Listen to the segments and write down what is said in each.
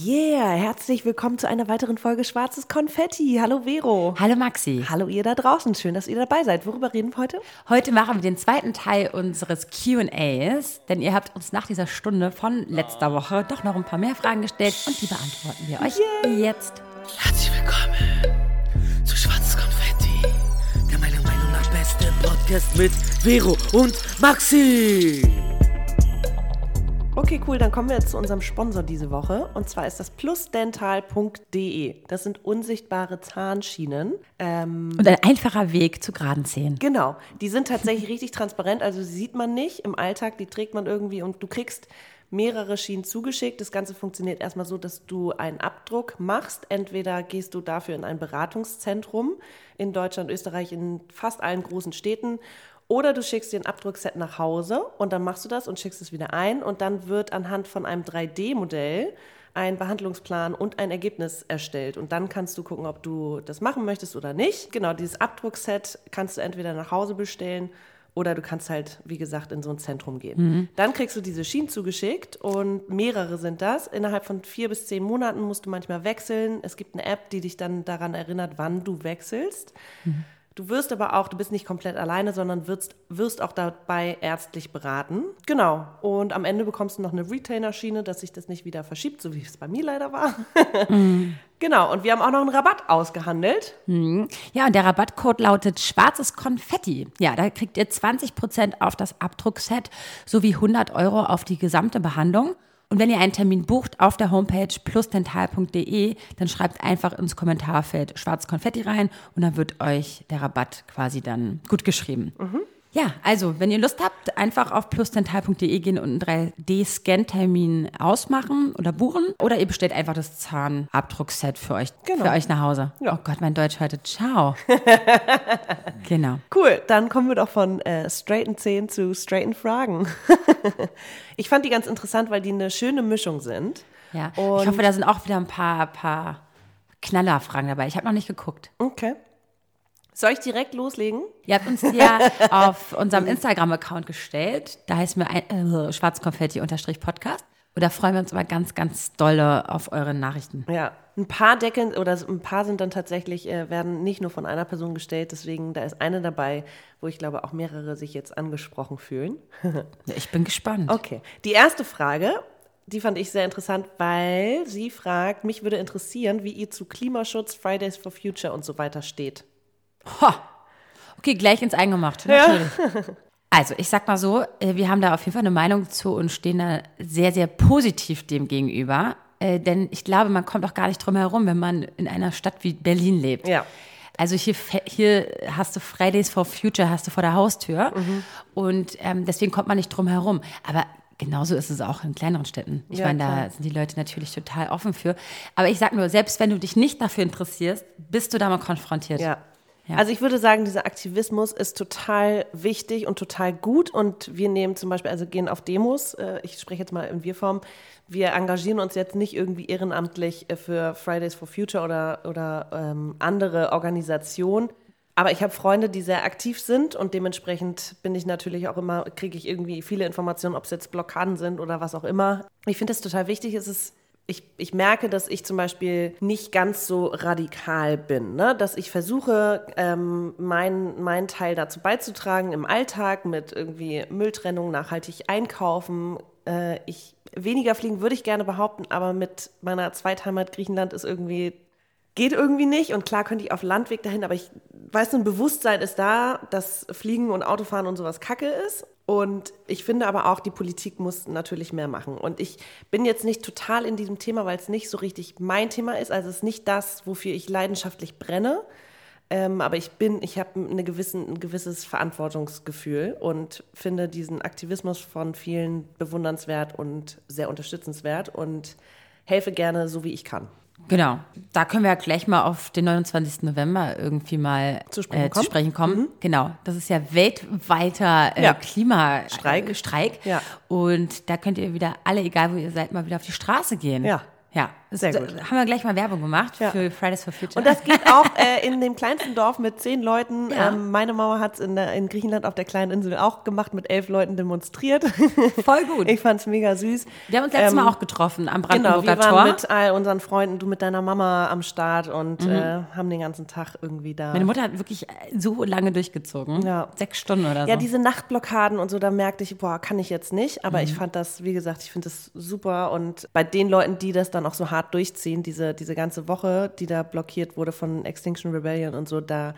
Yeah, herzlich willkommen zu einer weiteren Folge Schwarzes Konfetti. Hallo Vero. Hallo Maxi. Hallo ihr da draußen. Schön, dass ihr dabei seid. Worüber reden wir heute? Heute machen wir den zweiten Teil unseres Q&As, denn ihr habt uns nach dieser Stunde von letzter Woche doch noch ein paar mehr Fragen gestellt und die beantworten wir euch Yay. jetzt. Herzlich willkommen zu Schwarzes Konfetti, der meiner Meinung nach beste Podcast mit Vero und Maxi. Okay, cool. Dann kommen wir jetzt zu unserem Sponsor diese Woche. Und zwar ist das plusdental.de. Das sind unsichtbare Zahnschienen. Ähm, und ein einfacher Weg zu geraden Zähnen. Genau. Die sind tatsächlich richtig transparent. Also sieht man nicht im Alltag. Die trägt man irgendwie und du kriegst mehrere Schienen zugeschickt. Das Ganze funktioniert erstmal so, dass du einen Abdruck machst. Entweder gehst du dafür in ein Beratungszentrum in Deutschland, Österreich, in fast allen großen Städten oder du schickst dir ein Abdruckset nach Hause und dann machst du das und schickst es wieder ein und dann wird anhand von einem 3D-Modell ein Behandlungsplan und ein Ergebnis erstellt. Und dann kannst du gucken, ob du das machen möchtest oder nicht. Genau, dieses Abdruckset kannst du entweder nach Hause bestellen oder du kannst halt, wie gesagt, in so ein Zentrum gehen. Mhm. Dann kriegst du diese Schienen zugeschickt und mehrere sind das. Innerhalb von vier bis zehn Monaten musst du manchmal wechseln. Es gibt eine App, die dich dann daran erinnert, wann du wechselst. Mhm. Du wirst aber auch, du bist nicht komplett alleine, sondern wirst, wirst auch dabei ärztlich beraten. Genau. Und am Ende bekommst du noch eine Retainer-Schiene, dass sich das nicht wieder verschiebt, so wie es bei mir leider war. mm. Genau. Und wir haben auch noch einen Rabatt ausgehandelt. Mm. Ja, und der Rabattcode lautet schwarzes Konfetti. Ja, da kriegt ihr 20% auf das Abdruckset sowie 100 Euro auf die gesamte Behandlung. Und wenn ihr einen Termin bucht auf der Homepage plusdental.de, dann schreibt einfach ins Kommentarfeld schwarz Konfetti rein und dann wird euch der Rabatt quasi dann gut geschrieben. Mhm. Ja, also, wenn ihr Lust habt, einfach auf plusdental.de gehen und einen 3D-Scan-Termin ausmachen oder buchen. Oder ihr bestellt einfach das Zahnabdruckset für euch, genau. für euch nach Hause. Ja. Oh Gott, mein Deutsch heute. Ciao. genau. Cool, dann kommen wir doch von äh, straighten Zähnen zu straighten Fragen. ich fand die ganz interessant, weil die eine schöne Mischung sind. Ja, und ich hoffe, da sind auch wieder ein paar, paar Knallerfragen dabei. Ich habe noch nicht geguckt. Okay. Soll ich direkt loslegen? Ihr habt uns ja auf unserem Instagram-Account gestellt. Da heißen wir äh, schwarzkonfetti-podcast. Und da freuen wir uns immer ganz, ganz dolle auf eure Nachrichten. Ja, ein paar Decken oder ein paar sind dann tatsächlich, äh, werden nicht nur von einer Person gestellt. Deswegen, da ist eine dabei, wo ich glaube auch mehrere sich jetzt angesprochen fühlen. ich bin gespannt. Okay. Die erste Frage, die fand ich sehr interessant, weil sie fragt, mich würde interessieren, wie ihr zu Klimaschutz, Fridays for Future und so weiter steht. Ha. Okay, gleich ins Eingemacht. Ja. Also, ich sag mal so, äh, wir haben da auf jeden Fall eine Meinung zu und stehen da sehr, sehr positiv dem gegenüber. Äh, denn ich glaube, man kommt auch gar nicht drum herum, wenn man in einer Stadt wie Berlin lebt. Ja. Also hier, hier hast du Fridays for Future, hast du vor der Haustür. Mhm. Und ähm, deswegen kommt man nicht drum herum. Aber genauso ist es auch in kleineren Städten. Ich ja, meine, da klar. sind die Leute natürlich total offen für. Aber ich sag nur, selbst wenn du dich nicht dafür interessierst, bist du da mal konfrontiert. Ja. Ja. Also ich würde sagen, dieser Aktivismus ist total wichtig und total gut. Und wir nehmen zum Beispiel, also gehen auf Demos, äh, ich spreche jetzt mal in Wir-Form, wir engagieren uns jetzt nicht irgendwie ehrenamtlich äh, für Fridays for Future oder, oder ähm, andere Organisationen. Aber ich habe Freunde, die sehr aktiv sind und dementsprechend bin ich natürlich auch immer, kriege ich irgendwie viele Informationen, ob es jetzt Blockaden sind oder was auch immer. Ich finde das total wichtig. Es ist ich, ich merke, dass ich zum Beispiel nicht ganz so radikal bin, ne? dass ich versuche, ähm, meinen mein Teil dazu beizutragen im Alltag mit irgendwie Mülltrennung, nachhaltig einkaufen. Äh, ich, weniger fliegen würde ich gerne behaupten, aber mit meiner Zweitheimat Griechenland ist irgendwie, geht irgendwie nicht. Und klar könnte ich auf Landweg dahin, aber ich weiß, ein Bewusstsein ist da, dass Fliegen und Autofahren und sowas Kacke ist. Und ich finde aber auch, die Politik muss natürlich mehr machen. Und ich bin jetzt nicht total in diesem Thema, weil es nicht so richtig mein Thema ist. Also es ist nicht das, wofür ich leidenschaftlich brenne. Ähm, aber ich bin, ich habe eine gewissen, ein gewisses Verantwortungsgefühl und finde diesen Aktivismus von vielen bewundernswert und sehr unterstützenswert und helfe gerne so, wie ich kann. Genau, da können wir ja gleich mal auf den 29. November irgendwie mal zu sprechen, äh, zu sprechen kommen. Mhm. Genau, das ist ja weltweiter äh, ja. Klimastreik. Äh, Streik. Ja. Und da könnt ihr wieder alle, egal wo ihr seid, mal wieder auf die Straße gehen. Ja. Ja, Sehr da gut. haben wir gleich mal Werbung gemacht Ja. für Fridays for Future. Und das geht auch äh, in dem kleinsten Dorf mit zehn Leuten. Ja. Ähm, meine Mama hat es in, der- in Griechenland auf der kleinen Insel auch gemacht, mit elf Leuten demonstriert. voll gut. Ich fand es mega süß. wir haben uns letztes Ähm, Mal auch getroffen am Genau, Brandenburger wir waren Tor. mit all unseren Freunden, du mit deiner Mama am Start und äh, haben den ganzen Tag irgendwie da. Mhm. Meine Mutter hat wirklich so lange durchgezogen. Ja. Sechs Stunden oder so. Ja, diese Nachtblockaden und so, da merkte ich, boah, kann ich jetzt nicht. Aber Mhm. ich fand das, wie gesagt, ich finde das super. Und bei den Leuten, die das dann auch so hart durchziehen, diese, diese ganze Woche, die da blockiert wurde von Extinction Rebellion und so, da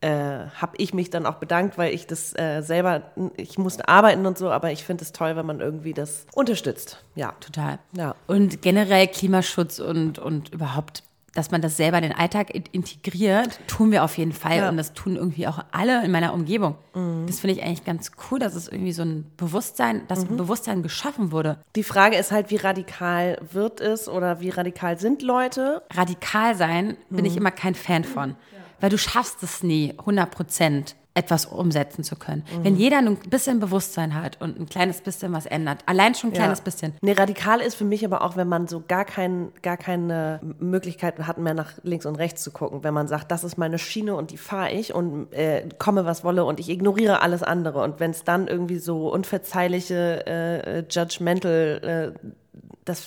äh, habe ich mich dann auch bedankt, weil ich das äh, selber, ich musste arbeiten und so, aber ich finde es toll, wenn man irgendwie das unterstützt. Ja. Total. Ja. Und generell Klimaschutz und, und überhaupt, dass man das selber in den Alltag in- integriert, tun wir auf jeden Fall. Ja. Mhm. Und das tun irgendwie auch alle in meiner Umgebung. Das finde ich eigentlich ganz cool, dass es irgendwie so ein Bewusstsein, dass Mhm. ein Bewusstsein geschaffen wurde. Die Frage ist halt, wie radikal wird es oder wie radikal sind Leute? Radikal sein bin Mhm. ich immer kein Fan von. Weil du schaffst es nie, 100 Prozent etwas umsetzen zu können. Mhm. Wenn jeder ein bisschen Bewusstsein hat und ein kleines bisschen was ändert, allein schon ein kleines Ja. bisschen, Nee, radikal ist für mich aber auch, wenn man so gar, kein, gar keine Möglichkeit hat, mehr nach links und rechts zu gucken. Wenn man sagt, das ist meine Schiene und die fahre ich und äh, komme, was wolle und ich ignoriere alles andere. Und wenn es dann irgendwie so unverzeihliche, äh, judgmental, äh, das,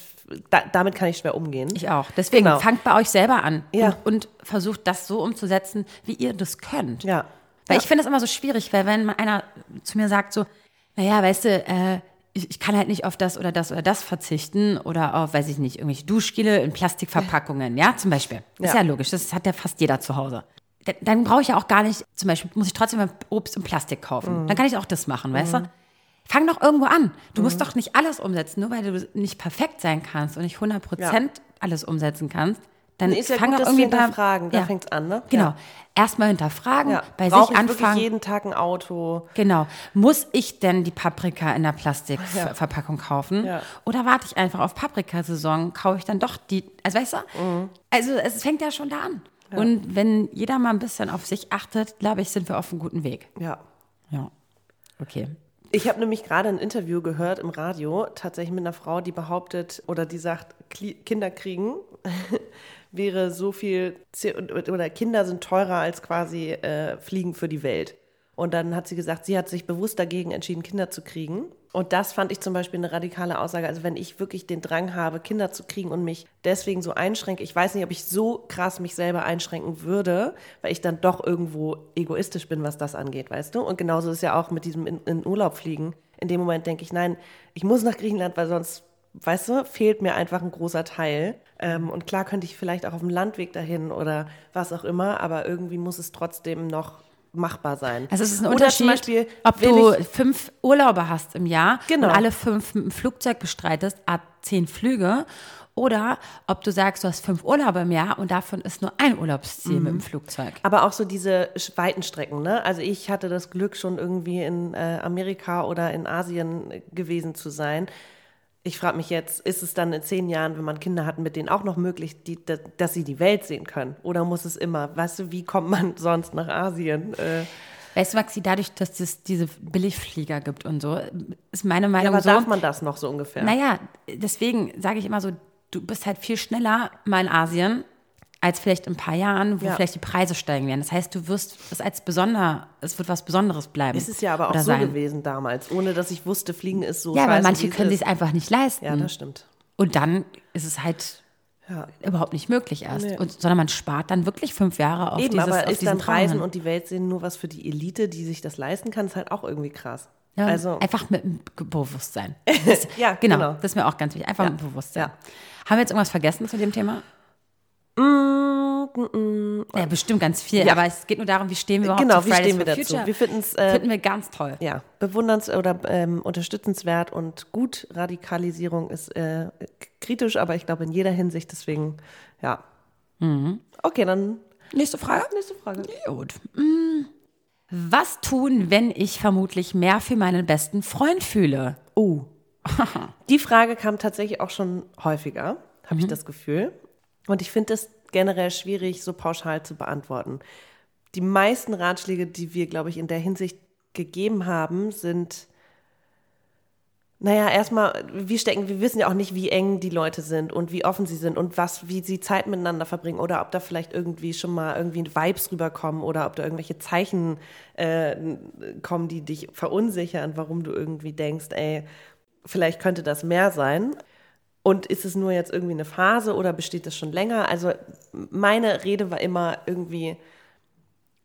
da, damit kann ich schwer umgehen. Ich auch. Deswegen Genau. fangt bei euch selber an Ja. und, und versucht das so umzusetzen, wie ihr das könnt. ja. Weil ja. ich finde es immer so schwierig, weil wenn einer zu mir sagt so, naja, weißt du, äh, ich, ich kann halt nicht auf das oder das oder das verzichten oder auf, weiß ich nicht, irgendwelche Duschgele in Plastikverpackungen, ja, zum Beispiel. Ist ja Ja. logisch, das hat ja fast jeder zu Hause. Da- Dann brauche ich ja auch gar nicht, zum Beispiel muss ich trotzdem Obst in Plastik kaufen. Dann kann ich auch das machen, weißt du? Fang doch irgendwo an. Du musst doch nicht alles umsetzen, nur weil du nicht perfekt sein kannst und nicht 100 Prozent alles umsetzen kannst. Dann Ist ja fang gut, irgendwie da- hinterfragen. Da ja. fängt's an, ne? Genau. Ja. Erstmal hinterfragen, Ja. bei Brauche sich ich wirklich anfangen. jeden Tag ein Auto? Genau. Muss ich denn die Paprika in der Plastikverpackung kaufen? Ja. Oder warte ich einfach auf Paprikasaison, kaufe ich dann doch die, also weißt du? Mhm. Also es fängt ja schon da an. Und wenn jeder mal ein bisschen auf sich achtet, glaube ich, sind wir auf einem guten Weg. Ja. Ja. Okay. Ich habe nämlich gerade ein Interview gehört im Radio, tatsächlich mit einer Frau, die behauptet oder die sagt, Kinder kriegen wäre so viel, oder Kinder sind teurer als quasi äh, Fliegen für die Welt. Und dann hat sie gesagt, sie hat sich bewusst dagegen entschieden, Kinder zu kriegen. Und das fand ich zum Beispiel eine radikale Aussage. Also wenn ich wirklich den Drang habe, Kinder zu kriegen und mich deswegen so einschränke, ich weiß nicht, ob ich so krass mich selber einschränken würde, weil ich dann doch irgendwo egoistisch bin, was das angeht, weißt du? Und genauso ist ja auch mit diesem in, in Urlaub fliegen. In dem Moment denke ich, nein, ich muss nach Griechenland, weil sonst, weißt du, fehlt mir einfach ein großer Teil. Ähm, und klar könnte ich vielleicht auch auf dem Landweg dahin oder was auch immer, aber irgendwie muss es trotzdem noch machbar sein. Also es ist ein Oder Unterschied, zum Beispiel, ob du fünf Urlaube hast im Jahr Genau. und alle fünf mit dem Flugzeug bestreitest, ab zehn Flüge, oder ob du sagst, du hast fünf Urlaube im Jahr und davon ist nur ein Urlaubsziel Mhm. mit dem Flugzeug. Aber auch so diese weiten Strecken, ne? Also ich hatte das Glück, schon irgendwie in äh, Amerika oder in Asien äh, gewesen zu sein. Ich frage mich jetzt, ist es dann in zehn Jahren, wenn man Kinder hat, mit denen auch noch möglich, die, da- dass sie die Welt sehen können? Oder muss es immer, weißt du, wie kommt man sonst nach Asien? Äh, Weißt du, Maxi, dadurch, dass es diese Billigflieger gibt und so, ist meine ja, Meinung aber so. darf man das noch so ungefähr? Naja, deswegen sage ich immer so, du bist halt viel schneller mal in Asien als vielleicht in ein paar Jahren, wo Ja. vielleicht die Preise steigen werden. Das heißt, du wirst es als besonder, es wird was Besonderes bleiben. Es ist ja aber auch so sein. gewesen damals, ohne dass ich wusste, Fliegen ist so Ja, weil manche können es sich ist. einfach nicht leisten. Ja, das stimmt. Und dann ist es halt Ja. überhaupt nicht möglich erst. Nee. Und, sondern man spart dann wirklich fünf Jahre auf Eben, dieses aber auf ist diesen dann Reisen hin. und die Welt sehen nur was für die Elite, die sich das leisten kann, ist halt auch irgendwie krass. ja, also, einfach mit Bewusstsein. Das, Ja, genau, genau. Das ist mir auch ganz wichtig. Einfach mit Bewusstsein. Ja. Haben wir jetzt irgendwas vergessen zu dem Thema? Ja, bestimmt ganz viel, Mm, Ja. aber es geht nur darum, wie stehen wir überhaupt genau, zu wie Fridays stehen wir for dazu? Future. Wir finden es äh, Finden wir ganz toll. ja, bewunderns- oder ähm, unterstützenswert und gut. Radikalisierung ist äh, kritisch, aber ich glaube in jeder Hinsicht, deswegen, ja. Mhm. Okay, dann Nächste Frage. nächste Frage. Gut. Mm. Was tun, wenn ich vermutlich mehr für meinen besten Freund fühle? Oh. Die Frage kam tatsächlich auch schon häufiger, habe ich das Gefühl. Und ich finde es generell schwierig, so pauschal zu beantworten. Die meisten Ratschläge, die wir, glaube ich, in der Hinsicht gegeben haben, sind Naja, erstmal, wir stecken, wir wissen ja auch nicht, wie eng die Leute sind und wie offen sie sind und was, wie sie Zeit miteinander verbringen oder ob da vielleicht irgendwie schon mal irgendwie Vibes rüberkommen oder ob da irgendwelche Zeichen äh, kommen, die dich verunsichern, warum du irgendwie denkst, ey, vielleicht könnte das mehr sein. Und ist es nur jetzt irgendwie eine Phase oder besteht das schon länger? Also meine Rede war immer irgendwie,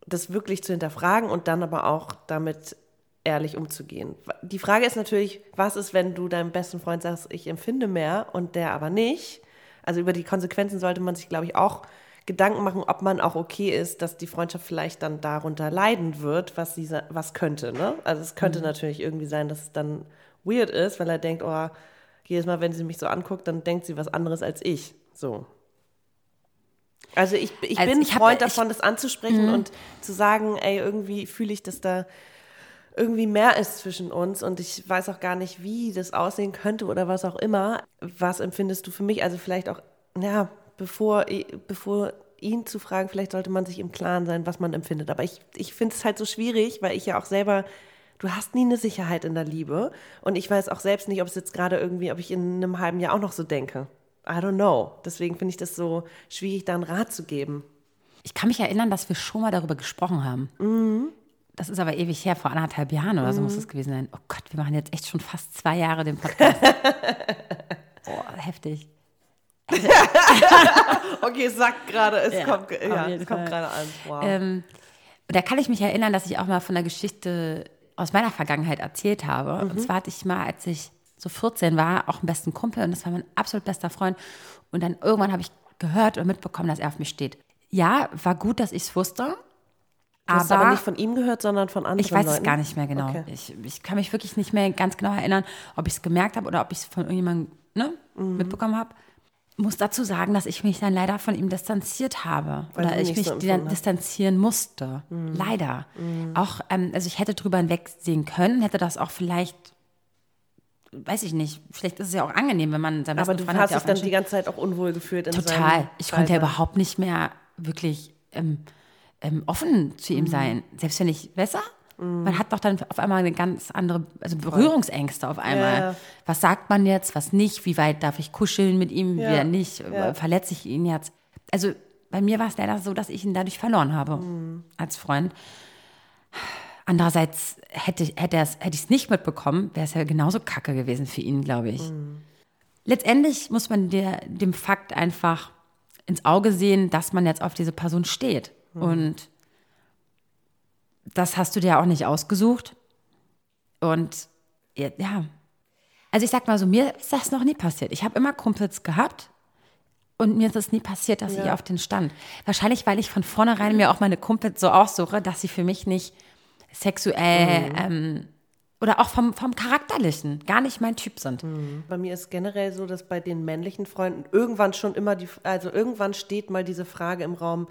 das wirklich zu hinterfragen und dann aber auch damit ehrlich umzugehen. Die Frage ist natürlich, was ist, wenn du deinem besten Freund sagst, ich empfinde mehr und der aber nicht? Also über die Konsequenzen sollte man sich, glaube ich, auch Gedanken machen, ob man auch okay ist, dass die Freundschaft vielleicht dann darunter leiden wird, was sie was könnte. Ne? Also es könnte mhm. natürlich irgendwie sein, dass es dann weird ist, weil er denkt, oh, jedes Mal, wenn sie mich so anguckt, dann denkt sie was anderes als ich. So. Also ich, ich also bin ich Freund hab, davon, ich, das anzusprechen mhm. und zu sagen, ey, irgendwie fühle ich, dass da irgendwie mehr ist zwischen uns und ich weiß auch gar nicht, wie das aussehen könnte oder was auch immer. Was empfindest du für mich? Also vielleicht auch, ja, bevor, bevor ihn zu fragen, vielleicht sollte man sich im Klaren sein, was man empfindet. Aber ich, ich finde es halt so schwierig, weil ich ja auch selber, du hast nie eine Sicherheit in der Liebe und ich weiß auch selbst nicht, ob es jetzt gerade irgendwie, ob ich in einem halben Jahr auch noch so denke. I don't know. Deswegen finde ich das so schwierig, da einen Rat zu geben. Ich kann mich erinnern, dass wir schon mal darüber gesprochen haben. Mhm. Das ist aber ewig her, vor anderthalb Jahren oder so mhm. muss es gewesen sein. Oh Gott, wir machen jetzt echt schon fast zwei Jahre den Podcast. oh, heftig. okay, es sagt gerade, es ja, kommt, ja, es kommt gerade an. Wow. Ähm, da kann ich mich erinnern, dass ich auch mal von der Geschichte aus meiner Vergangenheit erzählt habe. Mhm. Und zwar hatte ich mal, als ich so 14 war, auch einen besten Kumpel und das war mein absolut bester Freund. Und dann irgendwann habe ich gehört und mitbekommen, dass er auf mich steht. Ja, war gut, dass ich es wusste. Du hast aber, aber nicht von ihm gehört, sondern von anderen Ich weiß Leuten? es gar nicht mehr genau. Okay. Ich, ich kann mich wirklich nicht mehr ganz genau erinnern, ob ich es gemerkt habe oder ob ich es von irgendjemandem ne, mhm. mitbekommen habe. Muss dazu sagen, dass ich mich dann leider von ihm distanziert habe Weil oder ich mich so dann distanzieren musste. Mhm. Leider. Mhm. Auch, ähm, also ich hätte drüber hinwegsehen können, hätte das auch vielleicht weiß ich nicht, vielleicht ist es ja auch angenehm, wenn man sein Aber du Freund hast dich dann die ganze Zeit auch unwohl gefühlt. In Total. Ich konnte ja überhaupt nicht mehr wirklich ähm, ähm, offen zu ihm mhm. sein. Selbst wenn ich besser, mhm. man hat doch dann auf einmal eine ganz andere, also Berührungsängste auf einmal. Ja. Was sagt man jetzt, was nicht? Wie weit darf ich kuscheln mit ihm, ja. nicht? Ja. Verletze ich ihn jetzt? Also bei mir war es leider so, dass ich ihn dadurch verloren habe mhm. als Freund. Andererseits hätte, hätte, hätte ich es nicht mitbekommen, wäre es ja genauso kacke gewesen für ihn, glaube ich. Mhm. Letztendlich muss man der, dem Fakt einfach ins Auge sehen, dass man jetzt auf diese Person steht. Mhm. Und das hast du dir auch nicht ausgesucht. Und ja, also ich sag mal so, mir ist das noch nie passiert. Ich habe immer Kumpels gehabt und mir ist es nie passiert, dass ja. ich auf den stand. Wahrscheinlich, weil ich von vornherein mir auch meine Kumpels so aussuche, dass sie für mich nicht sexuell mhm. ähm, oder auch vom, vom Charakterlichen gar nicht mein Typ sind. Mhm. Bei mir ist generell so, dass bei den männlichen Freunden irgendwann schon immer die, also irgendwann steht mal diese Frage im Raum,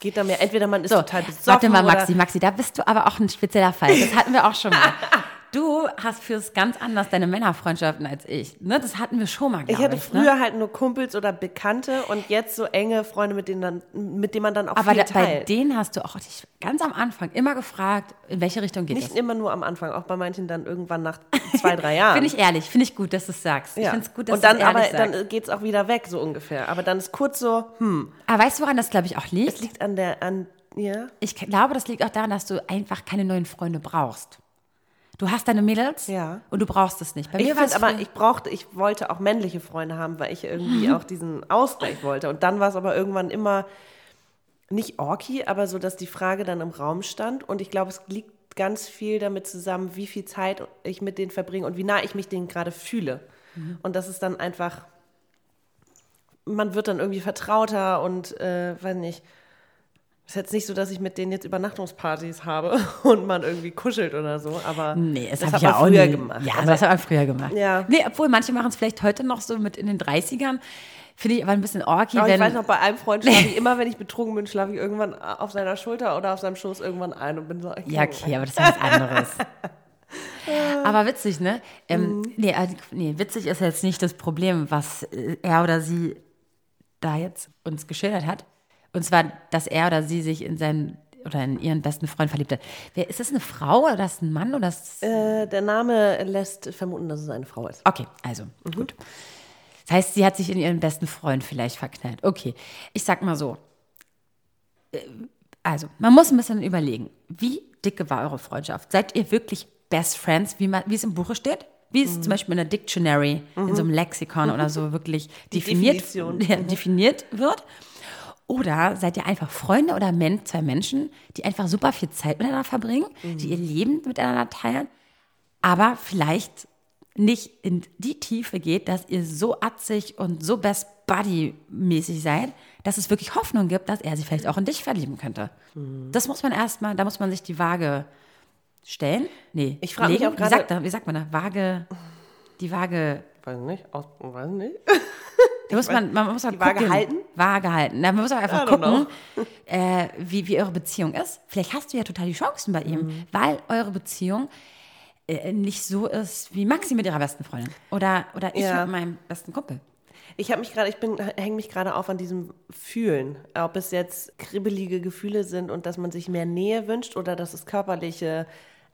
geht da mehr, entweder man ist so, total besoffen Warte mal, Maxi, Maxi, da bist du aber auch ein spezieller Fall. Das hatten wir auch schon mal. Du hast fürs ganz anders deine Männerfreundschaften als ich. Ne? Das hatten wir schon mal. Ich hatte ich, ne? früher ne? halt nur Kumpels oder Bekannte und jetzt so enge Freunde, mit denen, dann, mit denen man dann auch Aber viel da, teilt. bei denen hast du auch dich ganz am Anfang immer gefragt, in welche Richtung geht Nicht es? Nicht immer nur am Anfang, auch bei manchen dann irgendwann nach zwei, drei Jahren. finde ich ehrlich, finde ich gut, dass du es sagst. Ja. Ich finde es gut, dass und dann, aber sagst. dann geht es auch wieder weg, so ungefähr. Aber dann ist kurz so, hm. Aber weißt du, woran das, glaube ich, auch liegt? Es liegt an der, an, ja. Ich glaube, das liegt auch daran, dass du einfach keine neuen Freunde brauchst. Du hast deine Mädels ja. und du brauchst es nicht. Bei ich finde aber, ich brauchte, ich wollte auch männliche Freunde haben, weil ich irgendwie auch diesen Ausgleich wollte. Und dann war es aber irgendwann immer nicht orky, aber so, dass die Frage dann im Raum stand. Und ich glaube, es liegt ganz viel damit zusammen, wie viel Zeit ich mit denen verbringe und wie nah ich mich denen gerade fühle. Mhm. Und das ist dann einfach, man wird dann irgendwie vertrauter und, äh, weiß nicht, ist jetzt nicht so, dass ich mit denen jetzt Übernachtungspartys habe und man irgendwie kuschelt oder so, aber nee, das, das habe ich ja auch früher nie. gemacht. Ja, also, das habe ich früher gemacht. Ja. Nee, obwohl manche machen es vielleicht heute noch so mit in den 30ern. Finde ich aber ein bisschen orky. Aber ich weiß noch, bei einem Freund schlafe ich immer, wenn ich betrunken bin, schlafe ich irgendwann auf seiner Schulter oder auf seinem Schoß irgendwann ein und bin so. Ja, okay, aber das ist was anderes. aber witzig, ne? Ähm, mhm. nee, also, nee, witzig ist jetzt nicht das Problem, was er oder sie da jetzt uns geschildert hat. Und zwar, dass er oder sie sich in seinem oder in ihren besten Freund verliebt hat. Wer, ist das eine Frau oder ist das ein Mann oder ist Äh, der Name lässt vermuten, dass es eine Frau ist. Okay, also gut. Das heißt, sie hat sich in ihren besten Freund vielleicht verknallt. Okay, ich sag mal so. Äh, Also, man muss ein bisschen überlegen, wie dicke war eure Freundschaft? Seid ihr wirklich Best Friends, wie, man, wie es im Buche steht? Wie es zum Beispiel in der Dictionary, in so einem Lexikon oder so wirklich definiert, ja, definiert wird? Oder seid ihr einfach Freunde oder Men zwei Menschen, die einfach super viel Zeit miteinander verbringen, die ihr Leben miteinander teilen, aber vielleicht nicht in die Tiefe geht, dass ihr so atzig und so Best Buddy-mäßig seid, dass es wirklich Hoffnung gibt, dass er sich vielleicht auch in dich verlieben könnte. Das muss man erstmal, da muss man sich die Waage stellen. Nee, Ich frag mich auch gerade- wie sagt man da? Waage, die Waage, Weiß nicht. Aus, weiß nicht. Da muss man, man muss mal die Waage gucken. halten? Waage halten. Da muss man einfach gucken, äh, wie, wie eure Beziehung ist. Vielleicht hast du ja total die Chancen bei ihm, Mhm. weil eure Beziehung äh, nicht so ist wie Maxi mit ihrer besten Freundin. Oder, oder ich Ja. mit meinem besten Kumpel. Ich habe mich gerade, ich bin, hänge mich gerade auf an diesem Fühlen. Ob es jetzt kribbelige Gefühle sind und dass man sich mehr Nähe wünscht oder dass es körperliche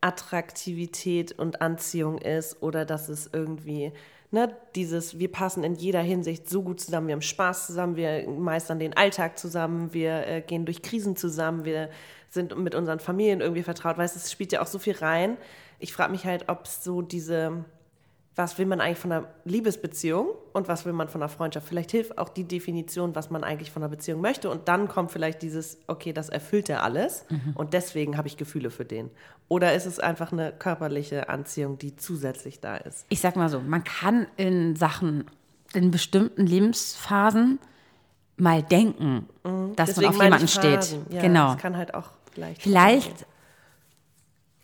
Attraktivität und Anziehung ist oder dass es irgendwie, ne, dieses, wir passen in jeder Hinsicht so gut zusammen, wir haben Spaß zusammen, wir meistern den Alltag zusammen, wir äh, gehen durch Krisen zusammen, wir sind mit unseren Familien irgendwie vertraut. Weißt du, es spielt ja auch so viel rein. Ich frage mich halt, ob es so diese, was will man eigentlich von einer Liebesbeziehung und was will man von einer Freundschaft? Vielleicht hilft auch die Definition, was man eigentlich von einer Beziehung möchte. Und dann kommt vielleicht dieses, okay, das erfüllt er alles und deswegen habe ich Gefühle für den. Oder ist es einfach eine körperliche Anziehung, die zusätzlich da ist? Ich sag mal so, man kann in Sachen, in bestimmten Lebensphasen mal denken, dass man auf jemanden steht. Ja, genau. Das kann halt auch leicht. Vielleicht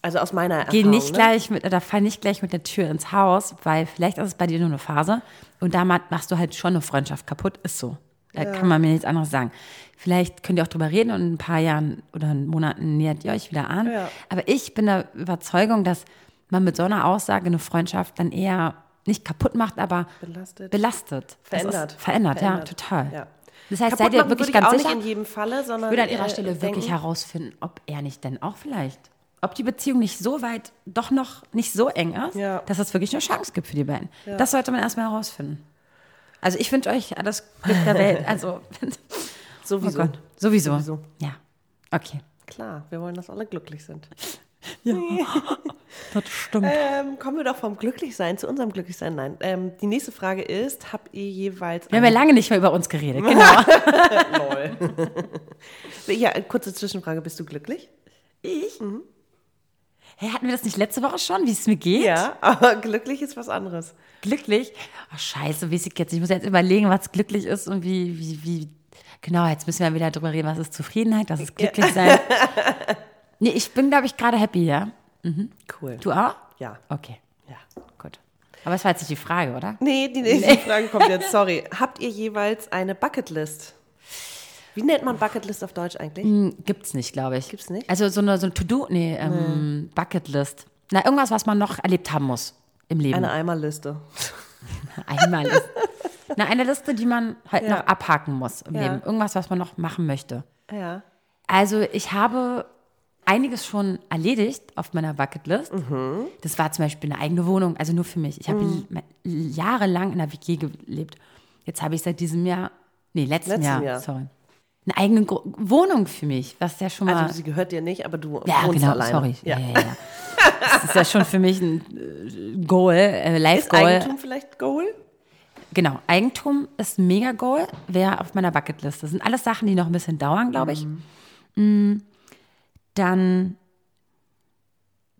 Also aus meiner Erfahrung. geh nicht ne? gleich mit, oder fall nicht gleich mit der Tür ins Haus, weil vielleicht ist es bei dir nur eine Phase und damit machst du halt schon eine Freundschaft kaputt. Ist so. Da kann man mir nichts anderes sagen. Vielleicht könnt ihr auch drüber reden und in ein paar Jahren oder in Monaten nähert ihr euch wieder an. Ja. Aber ich bin der Überzeugung, dass man mit so einer Aussage eine Freundschaft dann eher nicht kaputt macht, aber Belastet. belastet. Verändert. Verändert, Verändert. ja, total. Ja. Das heißt, Kaputt seid ihr wirklich ganz sicher? nicht in jedem Falle, sondern Ich würde an ihrer äh, Stelle wirklich denken, herausfinden, ob er nicht denn auch vielleicht, ob die Beziehung nicht so weit, doch noch nicht so eng ist, Ja. dass es wirklich eine Chance gibt für die beiden. Das sollte man erstmal herausfinden. Also ich wünsche euch alles Glück der Welt. Also Sowieso. Oh Gott. Sowieso. Sowieso. Ja. Okay. Klar, wir wollen, dass alle glücklich sind. Das stimmt. Ähm, kommen wir doch vom Glücklichsein zu unserem Glücklichsein. Nein. Ähm, die nächste Frage ist: Habt ihr jeweils. Wir haben ja lange nicht mehr über uns geredet. Genau. Lol. ja, kurze Zwischenfrage: Bist du glücklich? ich? Hey, hatten wir das nicht letzte Woche schon, wie es mir geht? Ja, aber glücklich ist was anderes. Glücklich? Oh, scheiße, weiß ich jetzt. Ich muss jetzt überlegen, was glücklich ist und wie, wie, wie. Genau, jetzt müssen wir wieder drüber reden, was ist Zufriedenheit, was ist glücklich sein. nee, ich bin, glaube ich, gerade happy, ja. Cool. Du auch? Ja. Okay, ja. gut. Aber das war jetzt nicht die Frage, oder? Nee, die nächste Frage kommt jetzt. Sorry. Habt ihr jeweils eine Bucketlist? Wie nennt man Bucketlist auf Deutsch eigentlich? Hm, Gibt's nicht, glaube ich. Gibt's nicht? Also so eine, so ein To-Do, nee, ähm, Bucketlist. Na, irgendwas, was man noch erlebt haben muss im Leben. Eine Eimerliste. Einmal ist. Na, eine Liste, die man halt Ja. noch abhaken muss im Ja. Leben. Irgendwas, was man noch machen möchte. Ja. Also ich habe einiges schon erledigt auf meiner Bucketlist. Mhm. Das war zum Beispiel eine eigene Wohnung, also nur für mich. Ich habe l- jahrelang in einer WG gelebt. Jetzt habe ich seit diesem Jahr, nee, letzten Letzten Jahr, Jahr. sorry, eine eigene Gro Wohnung für mich, was ja schon mal... Also sie gehört dir nicht, aber du ja, wohnst genau, alleine. sorry. Ja. Ja. Ja, ja, Das ist ja schon für mich ein äh, Goal, äh, Ist Life-Goal. Eigentum vielleicht Goal? Genau, Eigentum ist ein Mega-Goal, wäre auf meiner Bucketlist. Das sind alles Sachen, die noch ein bisschen dauern, glaube ich. Mm, Dann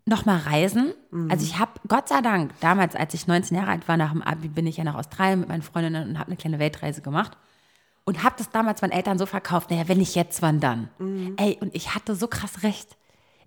nochmal reisen. Also ich habe, Gott sei Dank, damals, als ich 19 Jahre alt war, nach dem Abi, bin ich ja nach Australien mit meinen Freundinnen und habe eine kleine Weltreise gemacht. Und habe das damals meinen Eltern so verkauft, naja, wenn nicht jetzt, wann dann? Ey, und ich hatte so krass recht.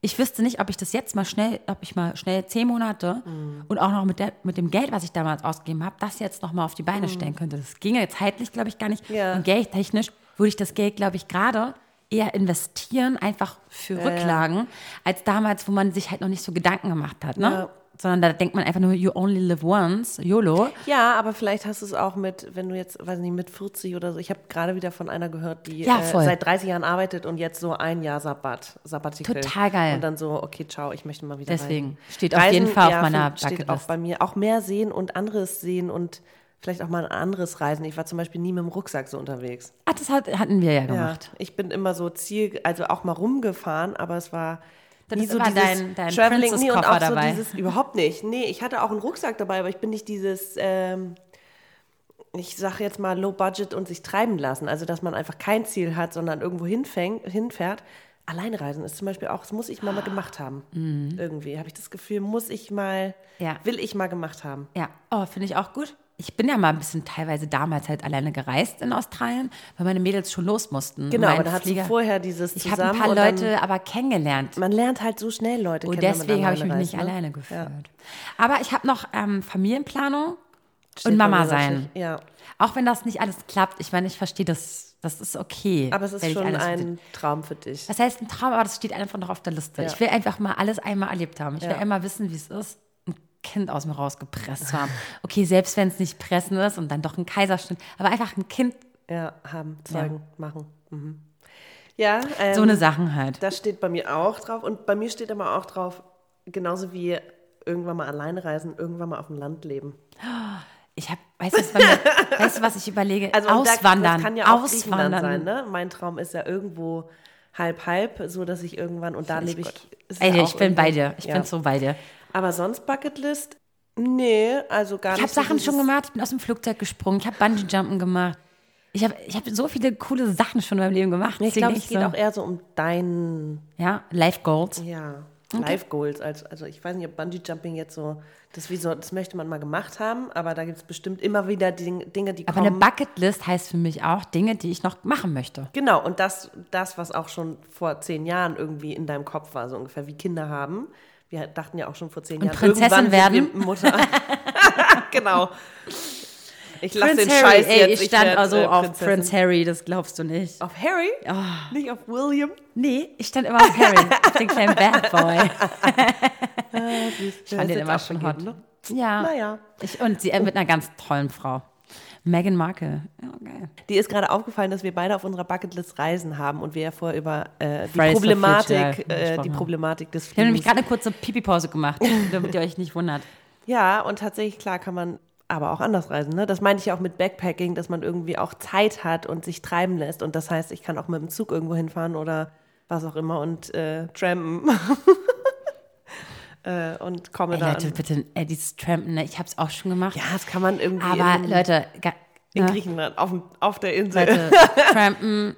Ich wüsste nicht, ob ich das jetzt mal schnell, ob ich mal schnell zehn Monate und auch noch mit, der, mit dem Geld, was ich damals ausgegeben habe, das jetzt noch mal auf die Beine stellen könnte. Das ginge zeitlich, glaube ich, gar nicht. Ja. Und geldtechnisch würde ich das Geld, glaube ich, gerade eher investieren, einfach für Rücklagen, als damals, wo man sich halt noch nicht so Gedanken gemacht hat. Ne? Ja. Sondern da denkt man einfach nur, you only live once, YOLO. Ja, aber vielleicht hast du es auch mit, wenn du jetzt, weiß nicht, mit 40 oder so. Ich habe gerade wieder von einer gehört, die Ja, äh, seit 30 Jahren arbeitet und jetzt so ein Jahr Sabbat, Sabbatical. Total geil. Und dann so, okay, ciao, ich möchte mal wieder Deswegen reisen. steht auf jeden Fall auf ja, meiner steht auch Bucketlist. bei mir. Auch mehr sehen und anderes sehen und vielleicht auch mal ein anderes Reisen. Ich war zum Beispiel nie mit dem Rucksack so unterwegs. Ach, das hat, hatten wir ja Ja, gemacht. ich bin immer so Ziel, also auch mal rumgefahren, aber es war Das nie ist so immer dein- dein Traveling, nie und auch Princess-Koffer so dabei. dieses überhaupt nicht. Nee, ich hatte auch einen Rucksack dabei, aber ich bin nicht dieses ähm, ich sage jetzt mal Low Budget und sich treiben lassen, also dass man einfach kein Ziel hat, sondern irgendwo hinfängt, hinfährt. Alleinreisen ist zum Beispiel auch, das muss ich mal, mal gemacht haben. Irgendwie habe ich das Gefühl, muss ich mal, Mhm. Ja. will ich mal gemacht haben. Ja, oh, finde ich auch gut. Ich bin ja mal ein bisschen teilweise damals halt alleine gereist in Australien, weil meine Mädels schon los mussten. Genau, aber da hast du Flieger- vorher dieses Ich habe ein paar und Leute aber kennengelernt. Man lernt halt so schnell Leute Und kennen, wenn man deswegen habe ich mich alleine nicht ne? alleine gefühlt. Aber ich habe noch ähm, Familienplanung Steht und Mama sein. Ja, Auch wenn das nicht alles klappt. Ich meine, ich verstehe das. Das ist okay. aber es ist schon ein Traum für dich. Das heißt ein Traum, aber das steht einfach noch auf der Liste. Ja. Ich will einfach mal alles einmal erlebt haben. Ich will Ja. einmal wissen, wie es ist, Kind aus mir rausgepresst zu haben. Okay, selbst wenn es nicht pressen ist und dann doch ein Kaiserschnitt, aber einfach ein Kind, Ja, haben, zeugen, machen. Mhm. Ja, ähm, so eine Sachen halt. das steht bei mir auch drauf. Und bei mir steht aber auch drauf, genauso wie irgendwann mal alleine reisen, irgendwann mal auf dem Land leben. Ich habe, weißt du, weißt du, was ich überlege? Also Auswandern. das kann ja auch Auswandern. Sein, ne? Mein Traum ist ja irgendwo halb halb, so dass ich irgendwann und da lebe ich. Ey, ja ich bin bei dir. Ich ja. bin so bei dir. Aber sonst Bucketlist? Nee, also gar Ich nicht. habe so Sachen schon gemacht. Ich bin aus dem Flugzeug gesprungen. Ich habe Bungee-Jumpen gemacht. Ich habe ich hab so viele coole Sachen schon in meinem Leben gemacht. Ich glaube, es Deswegen geht ich auch eher so um dein Ja, Life Goals. Ja, Life Goals. Also, also ich weiß nicht, ob Bungee Jumping jetzt so, das, wie so, das möchte man mal gemacht haben, aber da gibt es bestimmt immer wieder Ding, Dinge, die Aber eine kommen. Bucketlist heißt für mich auch Dinge, die ich noch machen möchte. genau, und das, das, was auch schon vor zehn Jahren irgendwie in deinem Kopf war, so ungefähr wie Kinder haben. Wir dachten ja auch schon vor zehn Jahren, Prinzessin werden. Mutter. genau. Ich lasse den Harry, Scheiß ey, jetzt. ich stand werd, also äh, auf. Prince Harry, das glaubst du nicht. Auf Harry? Ah. Nicht auf William? Nee, ich stand immer auf Harry, auf den kleinen Bad Boy. Ich fand den immer schon hot. Ja. Naja. Ich, und sie äh, mit einer ganz tollen Frau. Meghan Markle. Ja, geil. Dir ist gerade aufgefallen, dass wir beide auf unserer Bucketlist Reisen haben und wir ja vorher über äh, die, Fridays Problematik, äh, die haben. Problematik des Ich habe nämlich Fliegens. gerade eine kurze Pipi-Pause gemacht, damit ihr euch nicht wundert. Ja, und tatsächlich, klar, kann man aber auch anders reisen. Ne? Das meinte ich auch mit Backpacking, dass man irgendwie auch Zeit hat und sich treiben lässt. Und das heißt, ich kann auch mit dem Zug irgendwo hinfahren oder was auch immer und äh, trampen. äh, und komme Ey, dann. Leute, bitte, ey, dieses Trampen, ne, ich habe es auch schon gemacht. Ja, das kann man irgendwie aber in, Leute, in ne, Griechenland, auf, auf der Insel. Leute, Trampen.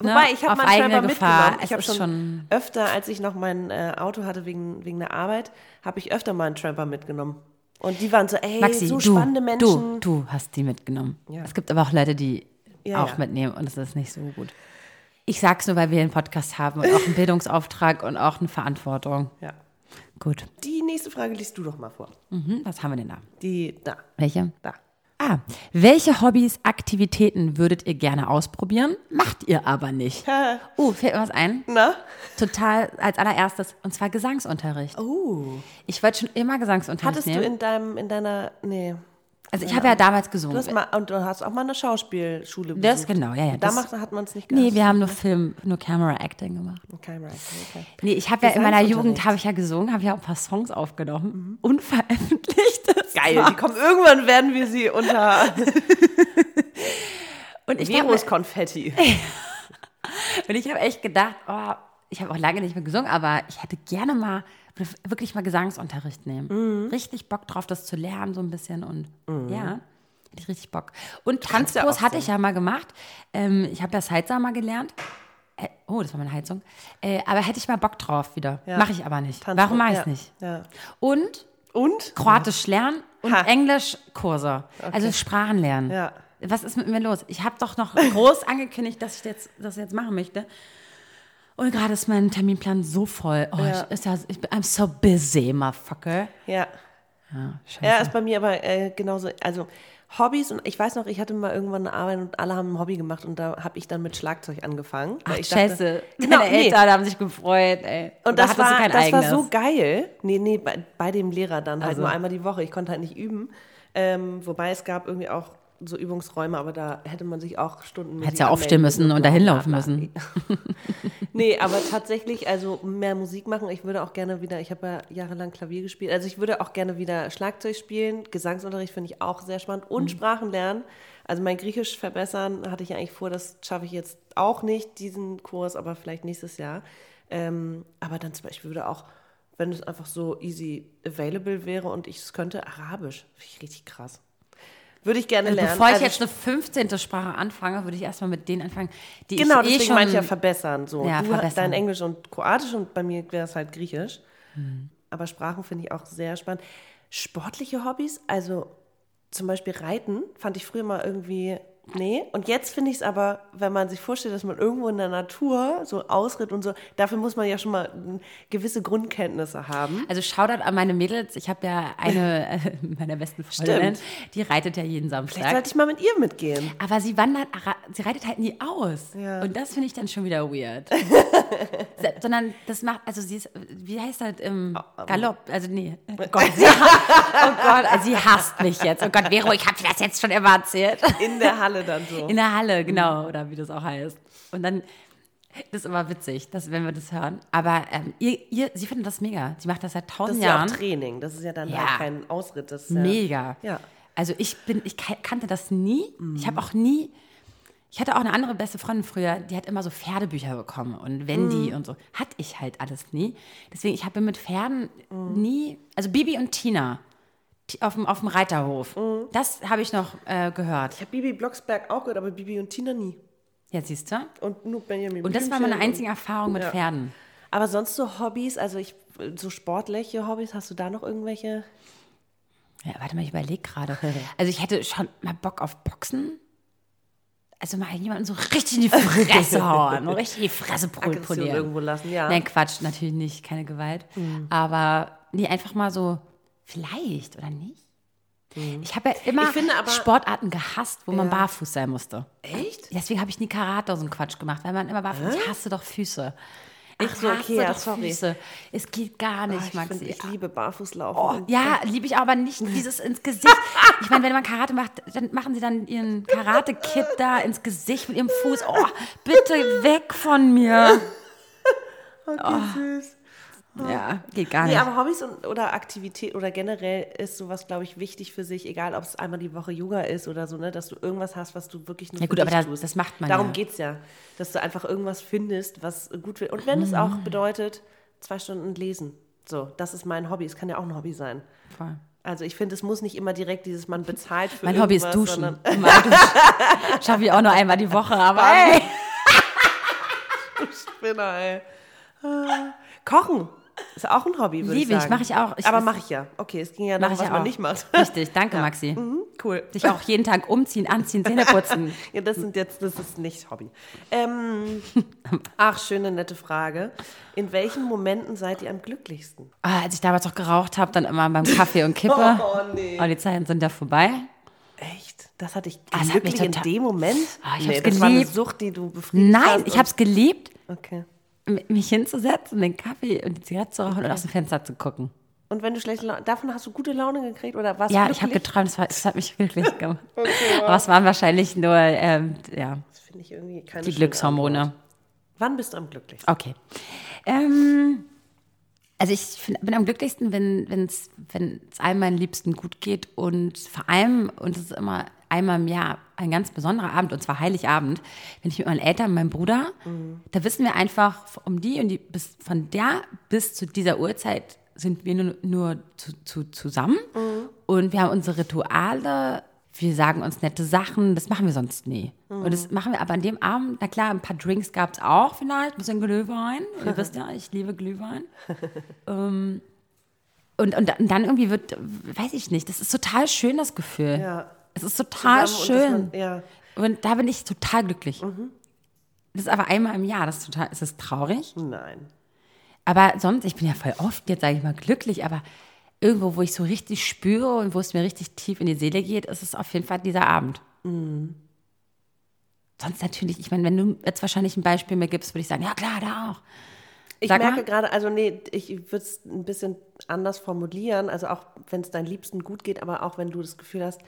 Wobei, ne, ich habe auf mal einen eigene Tramper Gefahr. mitgenommen. Ich habe schon, schon öfter, als ich noch mein äh, Auto hatte wegen, wegen der Arbeit, habe ich öfter mal einen Tramper mitgenommen. Und die waren so, ey, Maxi, so du, spannende Menschen. du, du hast die mitgenommen. Ja. Es gibt aber auch Leute, die Ja, auch ja. mitnehmen und es ist nicht so gut. Ich sag's nur, weil wir einen Podcast haben und auch einen Bildungsauftrag und auch eine Verantwortung. Ja. Gut. Die nächste Frage liest du doch mal vor. Mhm, was haben wir denn da? Die, da, Welche? da. Ah, welche Hobbys, Aktivitäten würdet ihr gerne ausprobieren? Macht ihr aber nicht. Oh, fällt mir was ein? Na? Total als allererstes, und zwar Gesangsunterricht. Oh. Ich wollte schon immer Gesangsunterricht Hattest du nehmen. in deinem, in deiner, nee. Also ich habe ja damals gesungen. Du hast mal, und du hast auch mal eine Schauspielschule besucht. Das genau, ja, ja, Da das- macht, hat man es nicht nee, gehabt. wir haben nur Film, nur Camera Acting gemacht. Okay, right, okay. Nee, ich habe ja in meiner. Jugend habe ich ja gesungen, habe ja auch ein paar Songs aufgenommen, unveröffentlicht. Geil, die kommen, irgendwann werden wir sie unter Und ich, dachte mir- Virus Konfetti. und ich habe echt gedacht, oh, ich habe auch lange nicht mehr gesungen, aber ich hätte gerne mal wirklich mal Gesangsunterricht nehmen. Richtig Bock drauf, das zu lernen so ein bisschen und ja, hätte ich richtig Bock. Und ja Tanzkurs auch hatte singen. ich ja mal gemacht. Ähm, ich habe ja Salsa mal gelernt. Äh, oh, das war meine Heizung. Äh, aber hätte ich mal Bock drauf wieder. Ja. Mache ich aber nicht. Tanz- Warum mache ich ja, es nicht? Ja. Und Und? Kroatisch lernen und Ha. Englischkurse. Also Sprachen lernen. Ja. Was ist mit mir los? Ich habe doch noch groß angekündigt, dass ich jetzt, das jetzt machen möchte. Und gerade ist mein Terminplan so voll. Oh, Ja. ich, ist ja, ich bin, I'm so busy, motherfucker. Ja. Ja. Ja, ist bei mir aber äh, genauso. Also Hobbys und ich weiß noch, ich hatte mal irgendwann eine Arbeit und alle haben ein Hobby gemacht und da habe ich dann mit Schlagzeug angefangen. Ach, ich dachte- scheiße. Genau, Deine nee. Eltern haben sich gefreut, ey. Und Oder das, war, das war so geil. Nee, nee, bei, bei dem Lehrer dann halt Also. nur einmal die Woche. Ich konnte halt nicht üben. Ähm, wobei es gab irgendwie auch so Übungsräume, aber da hätte man sich auch Stunden Hättest ja aufstehen müssen und dahin laufen müssen. nee, aber tatsächlich, also mehr Musik machen. Ich würde auch gerne wieder, ich habe ja jahrelang Klavier gespielt, also ich würde auch gerne wieder Schlagzeug spielen. Gesangsunterricht finde ich auch sehr spannend und Sprachen lernen. Also mein Griechisch verbessern hatte ich eigentlich vor, das schaffe ich jetzt auch nicht, diesen Kurs, aber vielleicht nächstes Jahr. Ähm, aber dann zum Beispiel würde auch, wenn es einfach so easy available wäre und ich es könnte, Arabisch. Finde ich richtig krass. Würde ich gerne Also lernen. bevor ich Also jetzt eine 15. Sprache anfange, würde ich erstmal mit denen anfangen, die Genau, ich eh deswegen schon... meine ich ja verbessern. So. Ja, du verbessern. hast dein Englisch und Kroatisch und bei mir wäre es halt Griechisch. Hm. Aber Sprachen finde ich auch sehr spannend. Sportliche Hobbys, also zum Beispiel Reiten, fand ich früher mal irgendwie, nee. Und jetzt finde ich es aber, wenn man sich vorstellt, dass man irgendwo in der Natur so ausritt und so, dafür muss man ja schon mal mm, gewisse Grundkenntnisse haben. Also Shoutout an meine Mädels. Ich habe ja eine äh, meiner besten Freundinnen, die reitet ja jeden Vielleicht Samstag. sollte ich mal mit ihr mitgehen. Aber sie wandert, sie reitet halt nie aus. Ja. Und das finde ich dann schon wieder weird. Sondern das macht, also sie ist, wie heißt das, im Galopp, also nee. Oh Gott, sie, oh Gott, sie hasst mich jetzt. Oh Gott, Vero, ich habe dir das jetzt schon immer erzählt. In der Halle dann so. In der Halle, genau, oder wie das auch heißt. Und dann, das ist immer witzig, dass, wenn wir das hören. Aber ähm, ihr, ihr, sie findet das mega. Sie macht das seit das tausend ist ja auch Jahren. Training. Das ist ja dann Ja. halt kein Ausritt. Das ist ja, Mega. Ja. Also ich bin, ich ka- kannte das nie. Ich habe auch nie. Ich hatte auch eine andere beste Freundin früher, die hat immer so Pferdebücher bekommen und Wendy und so. Hatte ich halt alles nie. Deswegen, ich habe mit Pferden nie. Also Bibi und Tina Ti- auf dem, auf dem Reiterhof. Das habe ich noch äh, gehört. Ich habe Bibi Blocksberg auch gehört, aber Bibi und Tina nie. Ja, siehst du? Und nur Benjamin Und das war meine einzige Erfahrung mit Ja. Pferden. Aber sonst so Hobbys, also ich, so sportliche Hobbys, hast du da noch irgendwelche? Ja, warte mal, ich überlege gerade. Also ich hätte schon mal Bock auf Boxen. Also mal jemanden so richtig in die Fresse hauen, richtig in die Fresse polieren. irgendwo lassen, ja. Nein, Quatsch, natürlich nicht, keine Gewalt. Aber nee, einfach mal so, vielleicht oder nicht. Ich habe ja immer aber- Sportarten gehasst, wo man barfuß sein musste. Echt? Deswegen habe ich nie Karate so einen Quatsch gemacht, weil man immer barfuß. Ich hasse doch Füße. Ich Ach so, okay, hasse ja, doch sorry. Füße. Es geht gar nicht, Ah, ich, Maxi. find, ich liebe Barfußlaufen. Oh, ja, liebe ich aber nicht dieses ins Gesicht. Ich meine, wenn man Karate macht, dann machen sie dann ihren Karate-Kit da ins Gesicht mit ihrem Fuß. Oh, bitte weg von mir. okay, süß. Ja, geht gar Nee, nicht. aber Hobbys und, oder Aktivität oder generell ist sowas, glaube ich, wichtig für sich, egal ob es einmal die Woche Yoga ist oder so, ne, dass du irgendwas hast, was du wirklich nur Ja gut, aber da- das macht man Darum ja. geht's ja, dass du einfach irgendwas findest, was gut wird. Und wenn es Mhm. auch bedeutet, zwei Stunden lesen. So, das ist mein Hobby. Es kann ja auch ein Hobby sein. Voll. Also ich finde, es muss nicht immer direkt dieses, man bezahlt für Mein Hobby ist Duschen. Schaffe ich auch nur einmal die Woche, aber hey. Spinner, ey. Ah. Kochen ist auch ein Hobby, würde ich Liebe ich, sagen. mach ich auch. Ich- Aber mache ich ja. Okay, es ging ja darum, ich was ja man auch. nicht macht. Richtig, danke Maxi. Mhm, cool. Dich auch jeden Tag umziehen, anziehen, Zähne putzen. Ja, das sind jetzt, das ist nicht Hobby. Ähm, ach, schöne, nette Frage. In welchen Momenten seid ihr am glücklichsten? Ah, als ich damals noch geraucht habe, dann immer beim Kaffee und Kippe. Oh, nee. Aber die Zeiten sind ja vorbei. Echt? Das hatte ich Ah, glücklich in total- dem Moment? Ah, ich nee, hab's das war eine geliebt. Sucht, die du befriedigt Nein, hast. ich habe es geliebt, Okay. Mich hinzusetzen, den Kaffee und die Zigarette zu rauchen und aus dem Fenster zu gucken. Und wenn du schlechte Laune, davon hast du gute Laune gekriegt oder warst Ja, ich habe geträumt, es, war, es hat mich glücklich gemacht. Aber es waren wahrscheinlich nur ähm, ja, die Glückshormone. Antwort. Wann bist du am glücklichsten? Okay. Ähm, also ich find, bin am glücklichsten, wenn es wenn es allen meinen Liebsten gut geht und vor allem, und es ist immer einmal im Jahr ein ganz besonderer Abend, und zwar Heiligabend, wenn ich mit meinen Eltern, meinem Bruder, da wissen wir einfach, um die und die, bis, von der bis zu dieser Uhrzeit sind wir nur, nur zu, zu, zusammen und wir haben unsere Rituale, wir sagen uns nette Sachen, das machen wir sonst nie. Und das machen wir aber an dem Abend, na klar, ein paar Drinks gab es auch vielleicht, ein bisschen Glühwein. Ihr wisst ja, ich liebe Glühwein. ähm, und, und dann irgendwie wird, weiß ich nicht, das ist total schön, das Gefühl. Ja. Es ist total schön. und man- ja. Und da bin ich total glücklich. Mhm. Das ist aber einmal im Jahr, das ist total, es ist traurig. Nein. Aber sonst, ich bin ja voll oft, jetzt sage ich mal, glücklich, aber irgendwo, wo ich so richtig spüre und wo es mir richtig tief in die Seele geht, ist es auf jeden Fall dieser Abend. Sonst natürlich, ich meine, wenn du jetzt wahrscheinlich ein Beispiel mir gibst, würde ich sagen, ja klar, da auch. Ich Sag merke gerade, also nee, ich würde es ein bisschen anders formulieren. Also auch wenn es deinen Liebsten gut geht, aber auch wenn du das Gefühl hast,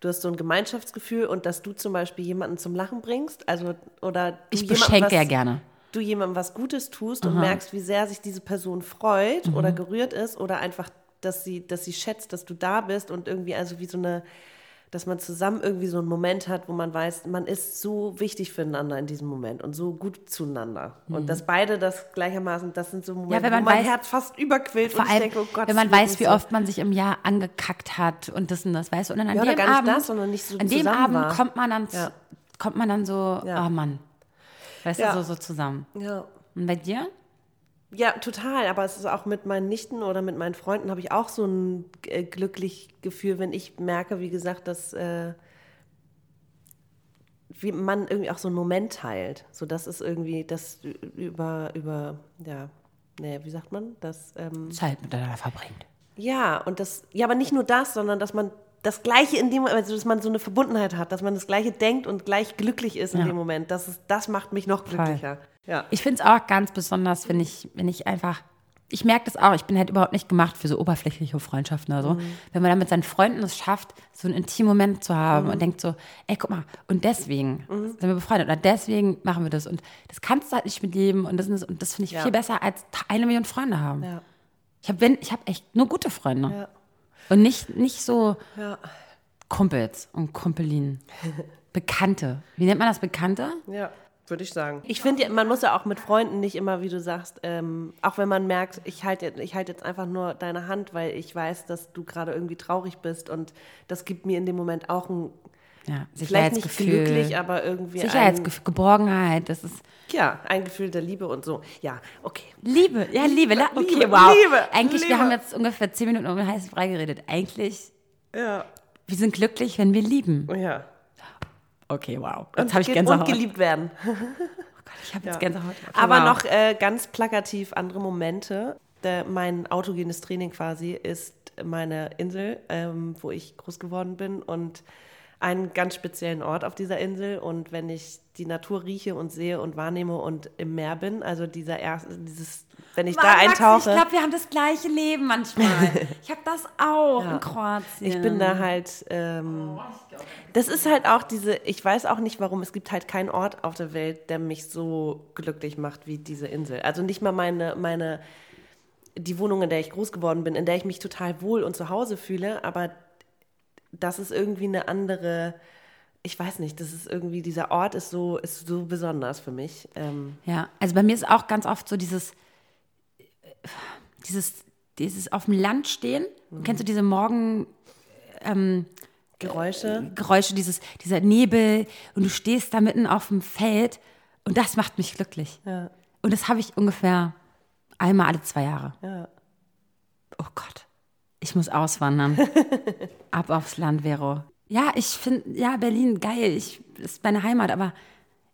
du hast so ein Gemeinschaftsgefühl und dass du zum Beispiel jemanden zum Lachen bringst, also oder du Ich jemandem beschenke was, ja gerne. du jemandem was Gutes tust und merkst, wie sehr sich diese Person freut oder Mhm. gerührt ist oder einfach, dass sie, dass sie schätzt, dass du da bist und irgendwie also wie so eine, dass man zusammen irgendwie so einen Moment hat, wo man weiß, man ist so wichtig füreinander in diesem Moment und so gut zueinander. Und dass beide das gleichermaßen, das sind so Momente, Mhm. wenn man wo mein weiß- Herz fast überquillt Vor und ich allem, denke, oh Gott, wenn man weiß, wie oft man sich im Jahr angekackt hat und das und das, weißt du, und dann an Ja, dem Abend, das, so an dem Abend war. kommt man dann, Ja. kommt man dann so, Ja. oh Mann, weißt Ja. du, so, so zusammen. Ja. Und bei dir? Ja, total. Aber es ist auch mit meinen Nichten oder mit meinen Freunden habe ich auch so ein äh, glücklich Gefühl, wenn ich merke, wie gesagt, dass äh, wie man irgendwie auch so einen Moment teilt. So, das ist irgendwie das über, über, ja, nee, wie sagt man? Das, ähm, Zeit miteinander verbringt. ja, und das, ja, aber nicht nur das, sondern dass man das Gleiche in dem Moment, also dass man so eine Verbundenheit hat, dass man das Gleiche denkt und gleich glücklich ist in Ja. dem Moment. Das, ist, das macht mich noch glücklicher. Ja. Ich finde es auch ganz besonders, wenn ich, wenn ich einfach, ich merke das auch, ich bin halt überhaupt nicht gemacht für so oberflächliche Freundschaften oder so. Mhm. Wenn man dann mit seinen Freunden es schafft, so einen intimen Moment zu haben Mhm. und denkt so, ey, guck mal, und deswegen sind wir befreundet oder deswegen machen wir das und das kannst du halt nicht mit leben und das, und das, und das finde ich Ja. viel besser als eine Million Freunde haben. Ja. Ich habe ich hab echt nur gute Freunde Ja. Und nicht, nicht so Ja. Kumpels und Kumpelinen. Bekannte. Wie nennt man das, Bekannte? Ja, würde ich sagen. Ich finde, man muss ja auch mit Freunden nicht immer, wie du sagst, ähm, auch wenn man merkt, ich halte ich halt jetzt einfach nur deine Hand, weil ich weiß, dass du gerade irgendwie traurig bist und das gibt mir in dem Moment auch ein, Ja, vielleicht nicht Sicherheitsgefühl. glücklich, aber irgendwie Sicherheitsgefühl, Geborgenheit, das ist ja, ein Gefühl der Liebe und so. Ja, okay. Liebe, ja, Liebe. la- Okay, Liebe, wow. Liebe, Eigentlich, wir Liebe. haben jetzt ungefähr zehn Minuten um den heißen Brei geredet. Eigentlich, Ja, wir sind glücklich, wenn wir lieben. ja. Okay, wow. Jetzt habe ich Gänsehaut. und geliebt werden. Ich habe jetzt Gänsehaut. Okay, Aber wow. noch äh, ganz plakativ andere Momente. Der, mein autogenes Training quasi ist meine Insel, ähm, wo ich groß geworden bin und einen ganz speziellen Ort auf dieser Insel. Und wenn ich die Natur rieche und sehe und wahrnehme und im Meer bin, also dieser erste, dieses, wenn ich da Mann, Maxi, eintauche. Ich glaube, wir haben das gleiche Leben manchmal. ich habe das auch in Kroatien. Ich bin da halt, ähm, das ist halt auch diese, ich weiß auch nicht warum, es gibt halt keinen Ort auf der Welt, der mich so glücklich macht wie diese Insel. Also nicht mal meine, meine, die Wohnung, in der ich groß geworden bin, in der ich mich total wohl und zu Hause fühle, aber das ist irgendwie eine andere, ich weiß nicht, das ist irgendwie, dieser Ort ist so, ist so besonders für mich. Ähm, Ja, also bei mir ist auch ganz oft so dieses, dieses, dieses auf dem Land stehen. Kennst du diese Morgen, Geräusche. Geräusche, dieses, dieser Nebel und du stehst da mitten auf dem Feld und das macht mich glücklich. Ja. Und das habe ich ungefähr einmal alle zwei Jahre. Ja. Oh Gott, ich muss auswandern. Ab aufs Land, Vero. Ja, ich finde, ja, Berlin, geil, ich, ist meine Heimat, aber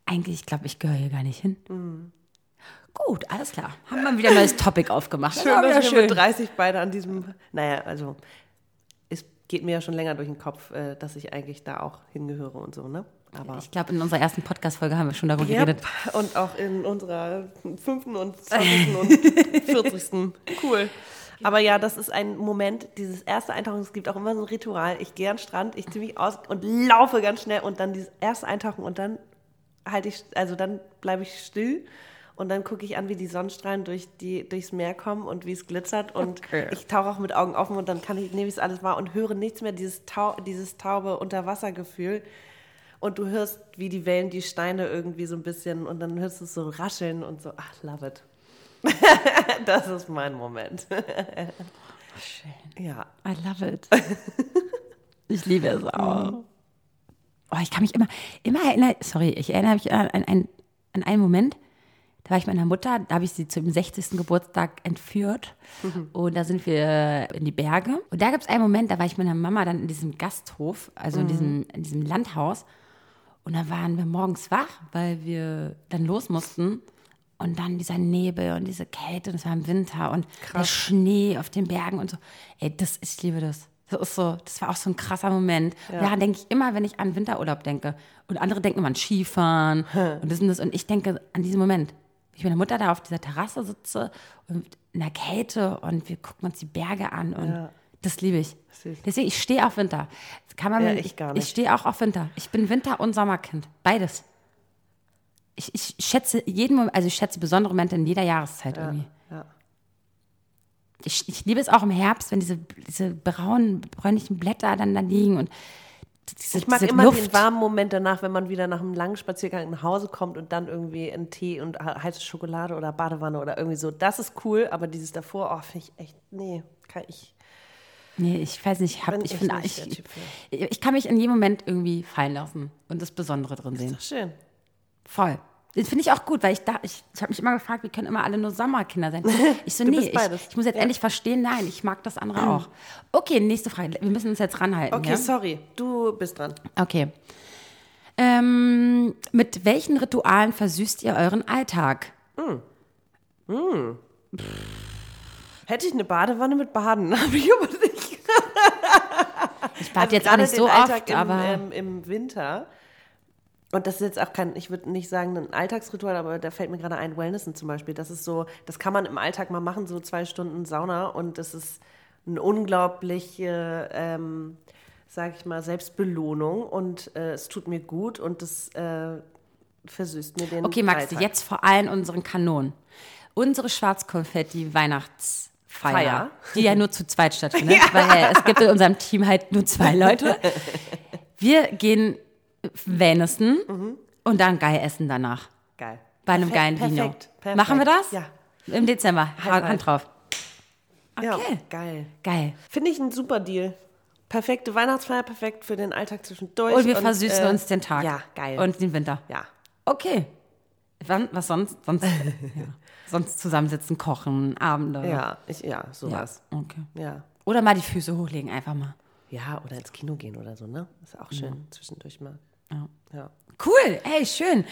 eigentlich, ich glaube, ich gehöre hier gar nicht hin. Gut, alles klar. Haben wir wieder ein neues Topic aufgemacht. Schön, wieder dass wir mit 30 beide an diesem, naja, also es geht mir ja schon länger durch den Kopf, äh, dass ich eigentlich da auch hingehöre und so, ne? Aber Ich glaube, in unserer ersten Podcast-Folge haben wir schon darüber Yep. geredet. Und auch in unserer fünften und 20. und 40. Cool. Aber ja, das ist ein Moment, dieses erste Eintauchen, es gibt auch immer so ein Ritual. Ich gehe an den Strand, ich ziehe mich aus und laufe ganz schnell und dann dieses erste Eintauchen und dann halte ich, also dann bleibe ich still und dann gucke ich an, wie die Sonnenstrahlen durch die, durchs Meer kommen und wie es glitzert und Okay. ich tauche auch mit Augen offen und dann kann ich, nehme ich es alles wahr und höre nichts mehr, dieses, Tau, dieses taube Unterwassergefühl. Und du hörst, wie die Wellen die Steine irgendwie so ein bisschen und dann hörst du es so rascheln und so, ach, love it. das ist mein Moment. Schön. Ja. I love it. ich liebe es auch. Oh, ich kann mich immer, immer erinnern, sorry, ich erinnere mich an, an, an, einen Moment, da war ich mit meiner Mutter, da habe ich sie zum 60. Geburtstag entführt und da sind wir in die Berge. Und da gibt es einen Moment, da war ich mit meiner Mama dann in diesem Gasthof, also in, diesem, in diesem Landhaus und dann waren wir morgens wach, weil wir dann los mussten und dann dieser Nebel und diese Kälte und es war im Winter und der Schnee auf den Bergen und so. Ey, das, ich liebe das. Das ist so, das war auch so ein krasser Moment. Und daran denke ich immer, wenn ich an Winterurlaub denke. Und andere denken immer an Skifahren und das und das. Und ich denke an diesen Moment. Wie ich mit meiner Mutter da auf dieser Terrasse sitze und in der Kälte und wir gucken uns die Berge an und Ja. das liebe ich. Süß. Deswegen, ich stehe auf Winter. Das kann man Ja, mir- ich gar Ich stehe auch auf Winter. Ich bin Winter- und Sommerkind. Beides. Ich, ich schätze jeden Moment, also ich schätze besondere Momente in jeder Jahreszeit irgendwie. Ja. Ich, ich liebe es auch im Herbst, wenn diese, diese braunen, bräunlichen Blätter dann da liegen und diese, Ich mag immer Luft. den warmen Moment danach, wenn man wieder nach einem langen Spaziergang nach Hause kommt und dann irgendwie einen Tee und heiße Schokolade oder Badewanne oder irgendwie so. Das ist cool, aber dieses davor, oh, finde ich echt, nee, kann ich. Nee, ich weiß nicht, hab, Bin ich, ich der ich, ich, ich kann mich in jedem Moment irgendwie fallen lassen und das Besondere drin sehen. Schön. Voll. Das finde ich auch gut, weil ich da, ich, ich habe mich immer gefragt, wie können immer alle nur Sommerkinder sein? Ich so, nee, ich, ich muss jetzt endlich verstehen, nein, ich mag das andere auch. Okay, nächste Frage. Wir müssen uns jetzt ranhalten. Okay, ja? sorry, du bist dran. Okay. Ähm, mit welchen Ritualen versüßt ihr euren Alltag? Hätte ich eine Badewanne mit Baden, habe ich aber nicht. Ich bad jetzt auch nicht so oft, im, aber ähm, im Winter. Und das ist jetzt auch kein, ich würde nicht sagen ein Alltagsritual, aber da fällt mir gerade ein, Wellnessen zum Beispiel. Das ist so, das kann man im Alltag mal machen, so zwei Stunden Sauna und das ist eine unglaubliche, ähm, sag ich mal, Selbstbelohnung und äh, es tut mir gut und das äh, versüßt mir den okay, Maxi, Alltag. jetzt vor allen unseren Kanonen. Unsere Schwarzkonfetti-Weihnachtsfeier, Feier. die ja nur zu zweit stattfindet, weil es gibt in unserem Team halt nur zwei Leute. Wir gehen Wellnessen und dann geil essen danach. Geil. Bei einem Perfekt, geilen Vino. perfekt, perfekt. Machen wir das? Ja. Im Dezember. five. Hand drauf. Ja, Okay. geil. Geil. Finde ich ein super Deal. Perfekte Weihnachtsfeier, perfekt für den Alltag zwischendurch. Und wir versüßen äh, uns den Tag. Ja, geil. Und den Winter. ja. Okay. Wann, was sonst? Sonst, ja. sonst zusammensitzen, kochen, Abende. Ja, ich, ja, Ja. sowas. Okay. Ja. Oder mal die Füße hochlegen, einfach mal. ja. oder ins Kino gehen oder so, ne? Ist auch schön, zwischendurch mal. Ja. Ja. Cool, hey, schön.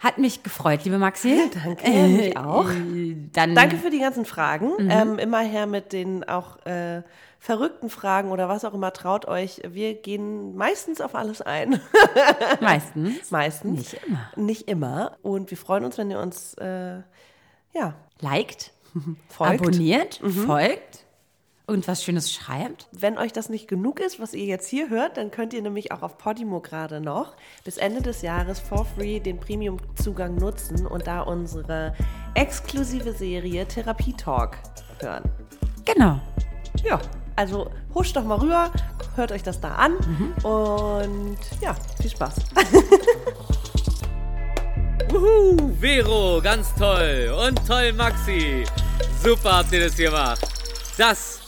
Hat mich gefreut, liebe Maxi. Danke, mich auch. Äh, Dann Danke für die ganzen Fragen. Mhm. Ähm, immer her mit den auch äh, verrückten Fragen oder was auch immer. Traut euch. Wir gehen meistens auf alles ein. meistens. meistens. Nicht immer. Nicht immer. Und wir freuen uns, wenn ihr uns, äh, ja, Liked, folgt. abonniert, folgt und was Schönes schreibt. Wenn euch das nicht genug ist, was ihr jetzt hier hört, dann könnt ihr nämlich auch auf Podimo gerade noch bis Ende des Jahres for free den Premium-Zugang nutzen und da unsere exklusive Serie Therapie Talk hören. Genau. Ja, also huscht doch mal rüber, hört euch das da an und ja, viel Spaß. Wuhu, Vero, ganz toll. Und toll, Maxi. Super habt ihr das gemacht. Das